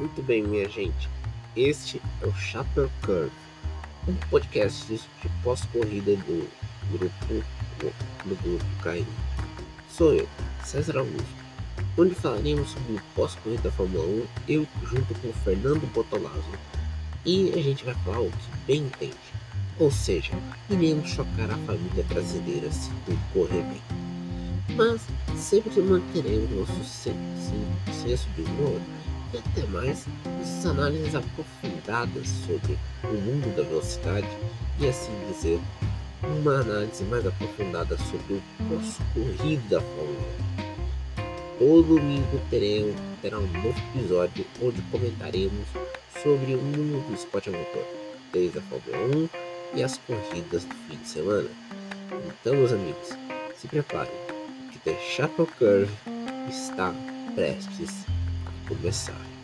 Muito bem, minha gente. Este é o Chapel Curve, um podcast de pós-corrida do grupo do grupo Caim. Sou eu, César Augusto, onde falaremos sobre pós-corrida da Fórmula 1, eu junto com o Fernando Botolazzo. E a gente vai falar o que bem entende. Ou seja, iremos chocar a família brasileira se tudo correr bem. Mas sempre manteremos nosso senso de humor e até mais essas análises aprofundadas sobre o mundo da velocidade e assim dizer uma análise mais aprofundada sobre o pós-corrida da Fórmula 1. Todo domingo teremos, terá um novo episódio onde comentaremos sobre o mundo do esporte a motor, desde a Fórmula 1 e as corridas do fim de semana. Então, meus amigos, se preparem, que The Chapel Curve está prestes a começar.